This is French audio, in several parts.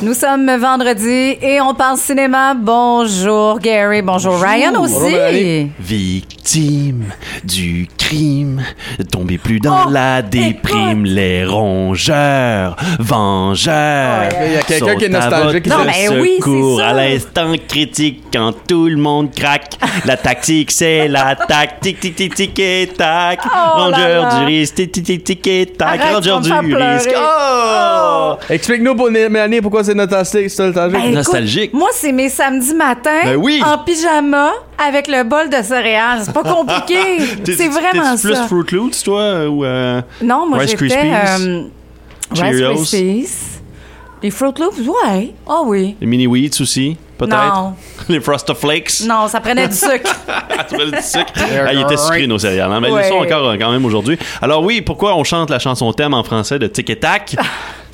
Nous sommes vendredi et on parle cinéma. Bonjour Gary, bonjour, Ryan Bonjour, aussi. Mélanie. Victime du crime, tombez plus dans Oh, la déprime, les rongeurs, vengeurs. Il y a quelqu'un sont qui est à nostalgique Non, mais oui, c'est à l'instant critique quand tout le monde craque. La tactique, c'est la tactique, tic tic tic et tac. Oh Rongeur du risque, tic tic tic tic et tac. Rongeur du risque. pleurer. Oh! Explique-nous Mélanie pourquoi c'est nostalgique. c'est nostalgique. Ben, écoute, Nostalgique. moi, c'est mes samedis matins Ben oui. en pyjama avec le bol de céréales. C'est pas compliqué. C'est vraiment t'es-tu plus ça. Fruit Loops, toi, ou euh, Non, moi, Rice j'étais... Krispies? euh, Rice? Krispies. Les Fruit Loops, ouais. Ah oui. les mini wheats aussi, peut-être? Non. Les Frosted Flakes? Non, ça prenait du sucre. Ah, tu veux du sucre? Ah, il était sucré, nos céréales, hein, mais Ouais. ils le sont encore euh, quand même aujourd'hui. Alors oui, pourquoi on chante la chanson thème en français de Tic et Tac?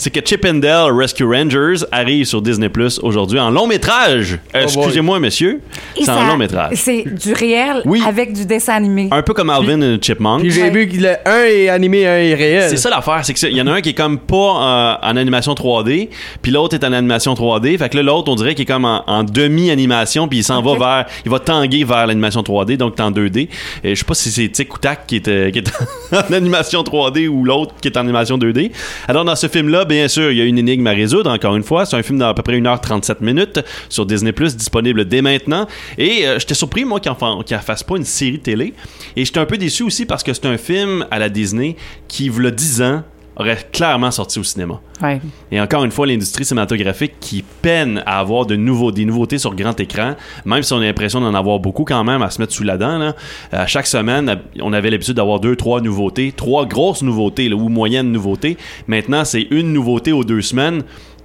C'est que Chip and Dale Rescue Rangers arrive sur Disney Plus aujourd'hui en long métrage. Euh, boy. Excusez-moi, monsieur, c'est en long métrage. C'est du réel Oui. avec du dessin animé. Un peu comme Alvin et Chipmunk. Puis j'ai vu que le un est animé, un est réel. C'est ça l'affaire, c'est qu'il y en a un qui est comme pas euh, en animation 3D, puis l'autre est en animation 3D. Fait que là, l'autre, on dirait qu'il est comme en, en demi-animation, puis il s'en va vers, il va tanguer vers l'animation 3D, donc en 2D. Et je sais pas si c'est Tic ou Tac qui est, euh, qui est en animation 3D ou l'autre qui est en animation 2D. Alors dans ce film-là, bien sûr, il y a une énigme à résoudre. Encore une fois, c'est un film d'à peu près 1h37 minutes sur Disney disponible dès maintenant. Et euh, j'étais surpris moi qu'il en fasse pas une série télé. Et j'étais un peu déçu aussi parce que c'est un film à la Disney qui, y a 10 ans, aurait clairement sorti au cinéma. Ouais. Et encore une fois, l'industrie cinématographique qui peine à avoir de nouveaux, des nouveautés sur grand écran, même si on a l'impression d'en avoir beaucoup quand même à se mettre sous la dent. Là. À chaque semaine, on avait l'habitude d'avoir deux, trois nouveautés, trois grosses nouveautés là, ou moyennes nouveautés. Maintenant, c'est une nouveauté aux deux semaines,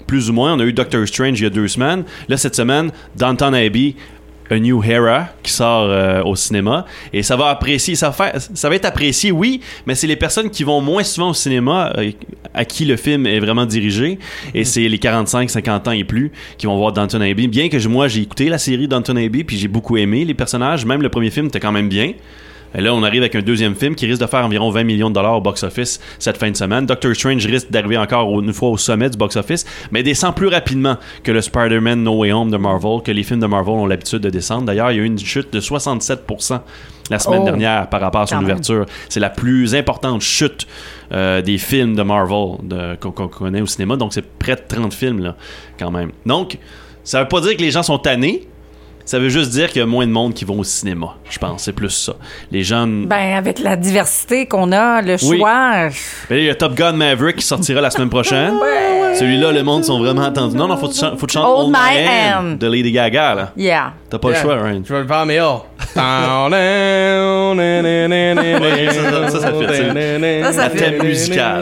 plus ou moins. On a eu Doctor Strange il y a deux semaines. Là, cette semaine, Downton Abbey. A New Era qui sort euh, au cinéma. Et ça va apprécier ça va, faire- ça va être apprécié oui mais c'est les personnes qui vont moins souvent au cinéma euh, à qui le film est vraiment dirigé. Et c'est les 45 50 ans et plus qui vont voir Downton Abbey. Bien que moi j'ai écouté la série Downton Abbey puis j'ai beaucoup aimé les personnages même le premier film était quand même bien et là, on arrive avec un deuxième film qui risque de faire environ 20 millions de dollars au box-office cette fin de semaine. Doctor Strange risque d'arriver encore une fois au sommet du box-office, mais descend plus rapidement que le Spider-Man No Way Home de Marvel, que les films de Marvel ont l'habitude de descendre. D'ailleurs, il y a eu une chute de 67% la semaine Oh. dernière par rapport à son ouverture. C'est la plus importante chute euh, des films de Marvel de- qu'on qu'on connaît au cinéma. Donc, c'est près de 30 films, là, quand même. Donc, ça veut pas dire que les gens sont tannés. Ça veut juste dire qu'il y a moins de monde qui vont au cinéma, je pense. C'est plus ça. Les gens... Ben, avec la diversité qu'on a, le Oui. choix. Là, il y a Top Gun Maverick qui sortira la semaine prochaine. Celui-là, le monde sont vraiment attendus. Non, non, faut que tu chantes, Hold Hold My Hand de Lady Gaga, là. Yeah. T'as pas le choix, Ryan. Je vais le faire, mais oh. Ça, ça, ça fait, Ça, ça thème ça.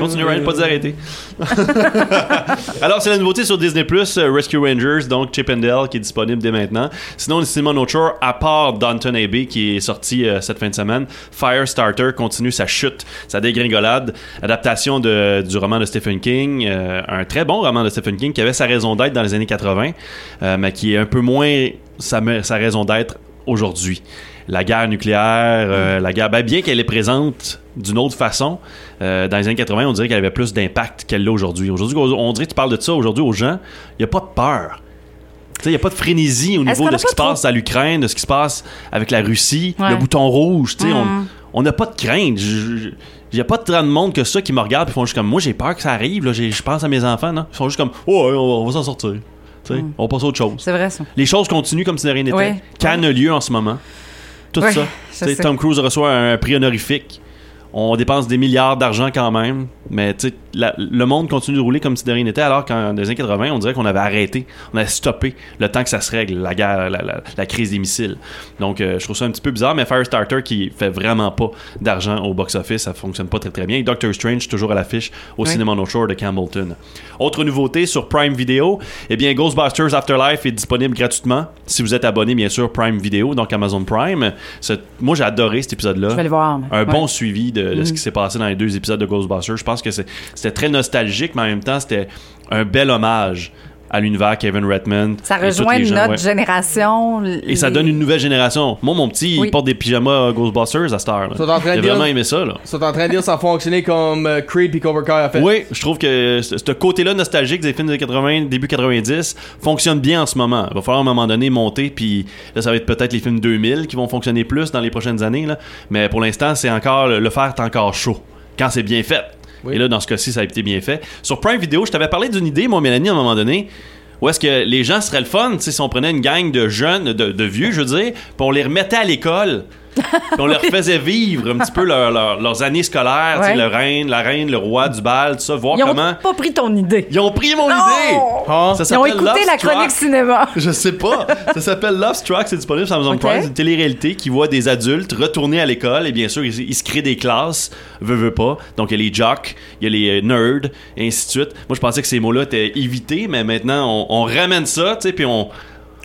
Continue, Ryan, pas d'arrêter. Alors, c'est la nouveauté sur Disney Plus, Rescue Rangers, donc Chip and Dale, qui est disponible dès maintenant. Sinon, le cinéma No Shore, à part Downton Abbey, qui est sorti euh, cette fin de semaine, Firestarter continue sa chute, sa dégringolade. Adaptation de, du roman de Stephen King, euh, un très bon roman de Stephen King qui avait sa raison d'être dans les années 80, euh, mais qui est un peu moins sa, sa raison d'être aujourd'hui. La guerre nucléaire, euh, la guerre, ben, bien qu'elle est présente d'une autre façon, euh, dans les années 80, on dirait qu'elle avait plus d'impact qu'elle l'a aujourd'hui. Aujourd'hui, on dirait que tu parles de ça aujourd'hui aux gens, il n'y a pas de peur. Il n'y a pas de frénésie au niveau de ce qui se passe à l'Ukraine, de ce qui se passe avec la Russie, Ouais. le bouton rouge. Mhm. On n'a pas de crainte. Il n'y a pas tant de monde que ça qui me regarde et font juste comme moi, j'ai peur que ça arrive. Je pense à mes enfants. Non? Ils font juste comme oh, on va s'en sortir. Sais, On passe à autre chose. C'est vrai, ça. Les choses continuent comme si de rien n'était. Ouais. Cannes a lieu en ce moment. Tout Ouais, ça. Tom Cruise reçoit un prix honorifique. On dépense des milliards d'argent quand même, mais la- le monde continue de rouler comme si de rien n'était, alors qu'en des années 80, on dirait qu'on avait arrêté, on avait stoppé le temps que ça se règle, la guerre, la, la- la crise des missiles. Donc, euh, je trouve ça un petit peu bizarre, mais Firestarter qui fait vraiment pas d'argent au box-office, ça fonctionne pas très très bien. Et Doctor Strange, toujours à l'affiche au Oui. cinéma No Shore de Campbellton. Autre nouveauté sur Prime Video, eh bien, Ghostbusters Afterlife est disponible gratuitement si vous êtes abonné, bien sûr, Prime Video, donc Amazon Prime. Moi, j'ai adoré cet épisode-là Je vais le voir. un Ouais. bon suivi de, de ce qui s'est passé dans les deux épisodes de Ghostbusters. Je pense que c'est- c'était très nostalgique, mais en même temps, c'était un bel hommage à l'univers Kevin Redmond. Ça et rejoint gens, notre ouais. génération. Et ça donne une nouvelle génération. Moi, mon petit, Oui. il porte des pyjamas Ghostbusters à cette heure. Ils sont en train J'ai de dire- vraiment aimé ça. Là. Ils sont en train de dire que ça a fonctionné comme euh, Creed puis Cobra Kai a fait. Oui, je trouve que ce côté-là nostalgique des films des 80, début 90, fonctionne bien en ce moment. Il va falloir à un moment donné monter, puis là, ça va être peut-être les films 2000 qui vont fonctionner plus dans les prochaines années. Là. Mais pour l'instant, c'est encore le fer est encore chaud quand c'est bien fait. Oui. Et là, dans ce cas-ci, ça a été bien fait. Sur Prime Video, je t'avais parlé d'une idée, moi, Mélanie, à un moment donné. Où est-ce que les gens seraient le fun, si on prenait une gang de jeunes, de, vieux, je veux dire, puis on les remettait à l'école, on leur faisait vivre un petit peu leur- leur- leurs années scolaires, Ouais. le reine, la reine, le roi du bal, tout ça, voir Ils ont comment. pas pris ton idée. Ils ont pris mon Non! idée! Ah. Ça Ils ont s'appelle écouté Love la Struck. chronique cinéma. Je sais pas. Ça s'appelle Love Struck, c'est disponible sur Amazon. Prime. C'est une télé-réalité qui voit des adultes retourner à l'école et bien sûr, ils, ils se créent des classes, veut, veut pas. Donc, il y a les jocks, il y a les euh, nerds, et ainsi de suite. Moi, je pensais que ces mots-là étaient évités, mais maintenant, on, on ramène ça, tu sais, puis on,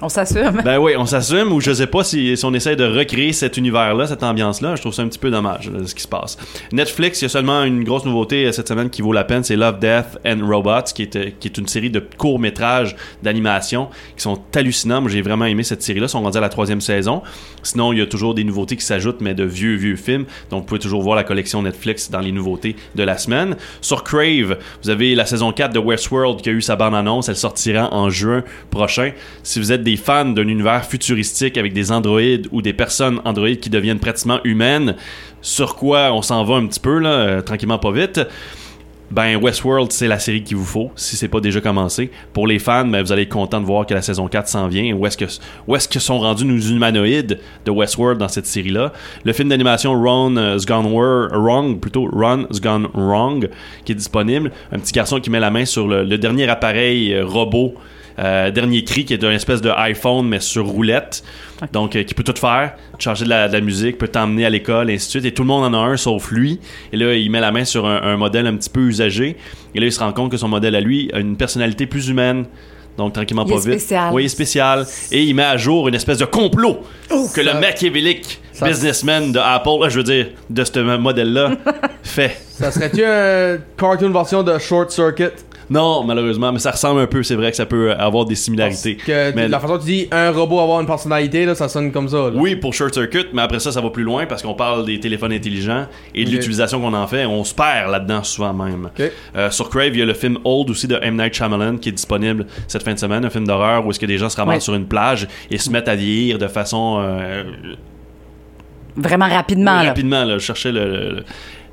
On s'assume. ben oui, on s'assume ou je sais pas si, on essaie de recréer cet univers-là, cette ambiance-là. Je trouve ça un petit peu dommage, ce qui se passe. Netflix, il y a seulement une grosse nouveauté euh, cette semaine qui vaut la peine, c'est Love, Death and Robots, qui est, euh, qui est une série de courts-métrages d'animation qui sont hallucinants. Moi, j'ai vraiment aimé cette série-là. Ils sont rendus à la troisième saison. Sinon, il y a toujours des nouveautés qui s'ajoutent, mais de vieux, vieux films. Donc, vous pouvez toujours voir la collection Netflix dans les nouveautés de la semaine. Sur Crave, vous avez la saison 4 de Westworld qui a eu sa bande-annonce. Elle sortira en juin prochain. Si vous êtes des fans d'un univers futuristique avec des androïdes ou des personnes androïdes qui deviennent pratiquement humaines, sur quoi on s'en va un petit peu, là, euh, tranquillement pas vite, ben Westworld, c'est la série qu'il vous faut, si c'est pas déjà commencé. Pour les fans, ben, vous allez être content de voir que la saison 4 s'en vient. Où est-ce que, sont rendus nos humanoïdes de Westworld dans cette série-là? Le film d'animation Ron euh, Gone Wrong, plutôt Ron Gone Wrong, qui est disponible. Un petit garçon qui met la main sur le, le dernier appareil euh, robot. Euh, dernier cri qui est une espèce de iPhone mais sur roulette. Donc euh, qui peut tout faire charger de la, de la musique peut t'emmener à l'école et ainsi de suite. Et tout le monde en a un sauf lui. Et là il met la main sur un, un modèle un petit peu usagé. Et là il se rend compte que son modèle à lui a une personnalité plus humaine. Donc tranquillement Il pas vite. spécial. oui il est spécial. Et il met à jour une espèce de complot que le machiavélique ça- businessman de Apple là, je veux dire de ce modèle là fait. Ça serait-tu un cartoon version de Short Circuit? Non malheureusement mais ça ressemble un peu c'est vrai que ça peut avoir des similarités Que Mais- la façon dont tu dis un robot avoir une personnalité, là, ça sonne comme ça. là. Oui, pour Short Circuit, mais après ça, ça va plus loin parce qu'on parle des téléphones intelligents et de l'utilisation qu'on en fait. On se perd là-dedans souvent même. Euh, sur Crave, il y a le film Old aussi de M. Night Shyamalan qui est disponible cette fin de semaine, un film d'horreur où est-ce que des gens se ramassent Ouais. sur une plage et se mettent à vieillir de façon euh, Vraiment rapidement, là. rapidement. Là, je cherchais le, le,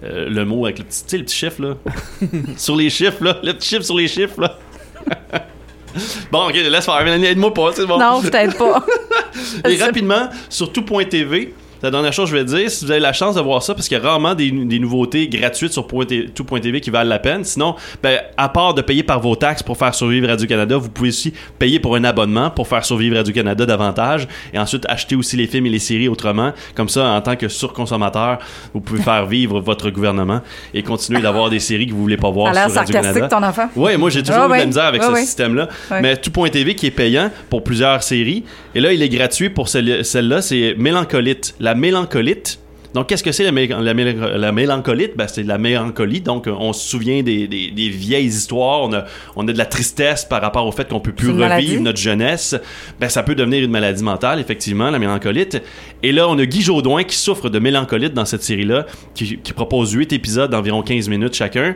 euh, le mot avec le petit, tu sais, le petit chiffre là. sur les chiffres là, le petit chiffre sur les chiffres là. bon, ok, laisse faire. Aide-moi pas, c'est bon. Non, je t'aide pas. Et rapidement, sur tout.tv, la dernière chose que je vais dire, si vous avez la chance de voir ça, parce qu'il y a rarement des, des nouveautés gratuites sur tout.tv qui valent la peine. Sinon, ben, à part de payer par vos taxes pour faire survivre Radio-Canada, vous pouvez aussi payer pour un abonnement pour faire survivre Radio-Canada davantage et ensuite acheter aussi les films et les séries autrement. Comme ça, en tant que surconsommateur, vous pouvez faire vivre votre gouvernement et continuer d'avoir des séries que vous voulez pas voir sur Radio-Canada. ton enfant. Ouais, moi j'ai toujours Ah eu de la misère avec Ah ce système-là. Ouais. Mais tout.tv qui est payant pour plusieurs séries. Et là, il est gratuit pour celle- celle-là. C'est Mélancolite. La mélancolite. Donc, qu'est-ce que c'est la, mé- la, mé- la mélancolite? Ben, c'est la mélancolie. Donc, on se souvient des, des- des vieilles histoires. On a, on a de la tristesse par rapport au fait qu'on peut plus revivre maladie? notre jeunesse. Ben, ça peut devenir une maladie mentale, effectivement, la mélancolite. Et là, on a Guy Jodoin qui souffre de mélancolite dans cette série-là, qui, qui propose 8 épisodes d'environ 15 minutes chacun.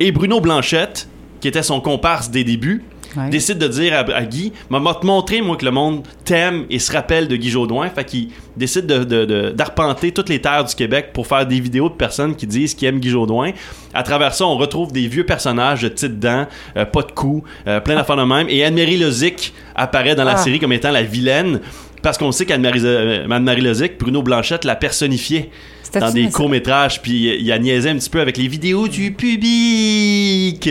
Et Bruno Blanchette, qui était son comparse des débuts, Ouais. décide de dire à, à Guy m'a te montrer moi que le monde t'aime et se rappelle de Guy Jodoin fait qu'il décide de- de- de- d'arpenter toutes les terres du Québec pour faire des vidéos de personnes qui disent qu'ils aiment Guy Jodoin à travers ça on retrouve des vieux personnages de petites dents euh, pas de coups euh, plein d'affaires de même et Anne-Marie Lozic apparaît dans la Ah. série comme étant la vilaine parce qu'on sait qu'Anne-Marie euh, Lozic Bruno Blanchette la personnifiait C'était dans des courts-métrages, puis il a niaisé un petit peu avec les vidéos du public.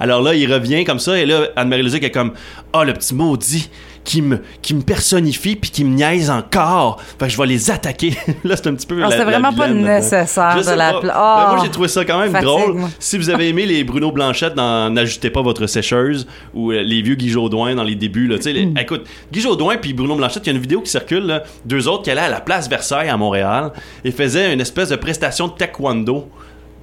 Alors là, il revient comme ça, et là, Anne-Marie Lozic est comme « Ah, le petit maudit qui me, qui me personnifie puis qui me niaise encore. Fait que je vais les attaquer. là, c'est un petit peu la vraiment pas nécessaire de la pas. pla- Ben, moi, j'ai trouvé ça quand même Fatigue, drôle. moi. Si vous avez aimé les Bruno Blanchette dans N'ajoutez pas votre sécheuse ou euh, les vieux Guy Jodoin dans les débuts, là, tu sais, Hmm. écoute, Guy Jodoin puis Bruno Blanchette, il y a une vidéo qui circule, là, deux autres qui allaient à la place Versailles à Montréal et faisaient une espèce de prestation de taekwondo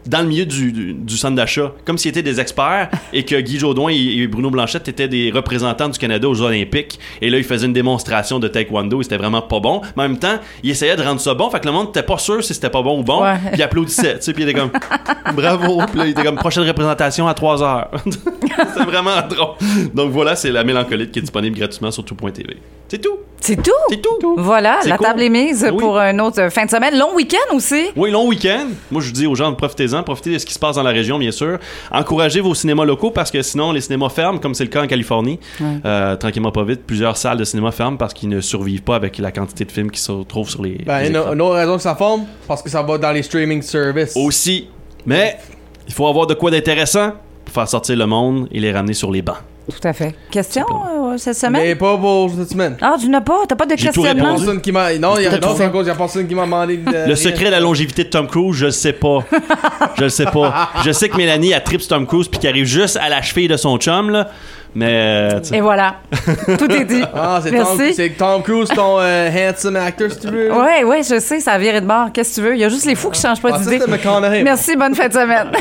dans le milieu du, du, du centre d'achat, comme s'ils étaient des experts et que Guy Jodoin et, et Bruno Blanchette étaient des représentants du Canada aux Olympiques. Et là, ils faisaient une démonstration de taekwondo et c'était vraiment pas bon. Mais en même temps, ils essayaient de rendre ça bon, fait que le monde n'était pas sûr si c'était pas bon ou bon, Ouais. puis ils applaudissaient, tu sais, puis ils étaient comme bravo, puis là, ils étaient comme prochaine représentation à 3 heures. c'est vraiment drôle. Donc voilà, c'est la mélancolite qui est disponible gratuitement sur tout.tv. C'est tout. C'est tout? C'est tout. Voilà, la cool. table est mise Oui. pour un autre fin de semaine. Long week-end aussi. Oui, long week-end. Moi, je dis aux gens, profitez-en, profitez de ce qui se passe dans la région, bien sûr. Encouragez vos cinémas locaux parce que sinon, les cinémas ferment, comme c'est le cas en Californie. Euh, tranquillement, pas vite, plusieurs salles de cinéma ferment parce qu'ils ne survivent pas avec la quantité de films qui se retrouvent sur les. Ben, les une, une autre raison que ça forme, parce que ça va dans les streaming services. Aussi. Mais, il faut avoir de quoi d'intéressant pour faire sortir le monde et les ramener sur les bancs. Tout à fait. Question cette semaine? Mais pas pour cette semaine. Ah, tu n'as pas? T'as pas de questionnement? Personne qui m'a. Non, il y a, T'as non, tout c'est fait. à cause, il y a personne qui m'a demandé de. Le secret de la longévité de Tom Cruise, je le sais pas. je le sais pas. Je sais que Mélanie a trips Tom Cruise puis qu'elle arrive juste à la cheville de son chum, là. Mais, euh. Et voilà. Tout est dit. Ah, c'est Tom, Merci. c'est Tom Cruise, ton euh, handsome actor, si tu veux. Ouais, ouais, je sais, ça a viré de bord. Qu'est-ce que tu veux? Il y a juste les fous qui changent pas Ah, d'idée. Merci, bonne fin de semaine.